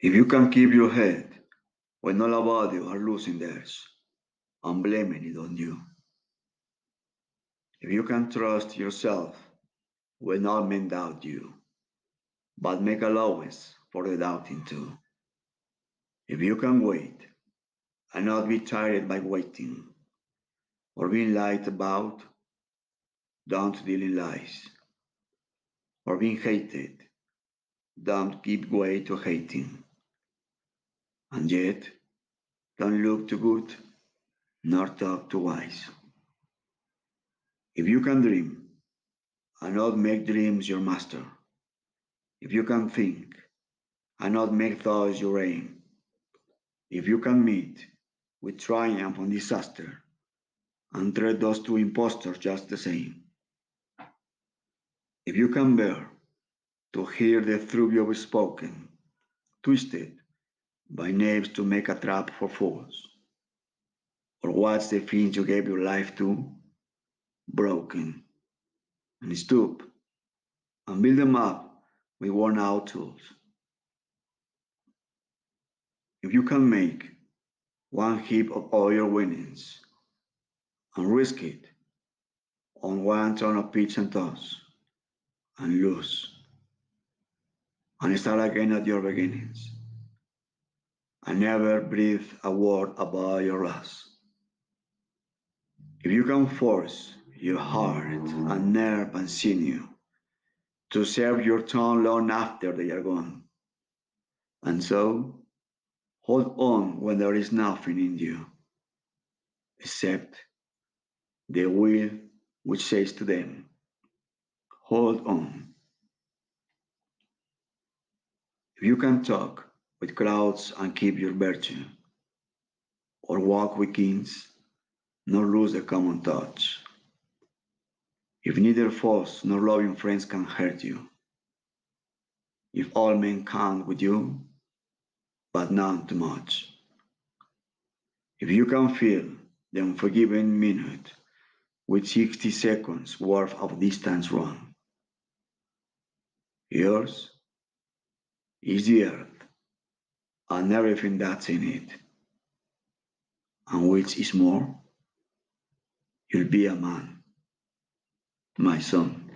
If you can keep your head when all about you are losing theirs, I'm blaming it on you. If you can trust yourself when all men doubt you, but make allowance for the doubting too. If you can wait and not be tired by waiting or being lied about, don't deal in lies. Or being hated, don't give way to hating. And yet, don't look too good, nor talk too wise. If you can dream and not make dreams your master, if you can think and not make thoughts your aim, if you can meet with triumph and disaster and treat those two impostors just the same, if you can bear to hear the truth you have spoken, twisted by knaves to make a trap for fools, or what's the things you gave your life to? Broken, and stoop and build them up with worn out tools. If you can make one heap of all your winnings and risk it on one turn of pitch and toss and lose and start again at your beginnings and never breathe a word about your loss. If you can force your heart and nerve and sinew to serve your tongue long after they are gone, and so hold on when there is nothing in you except the will which says to them, hold on. If you can talk with clouds and keep your virtue, or walk with kings, nor lose the common touch. If neither foes nor loving friends can hurt you, if all men count with you, but none too much. If you can fill the unforgiven minute with 60 seconds worth of distance run, yours is the earth and everything that's in it. And which is more, you'll be a man, my son.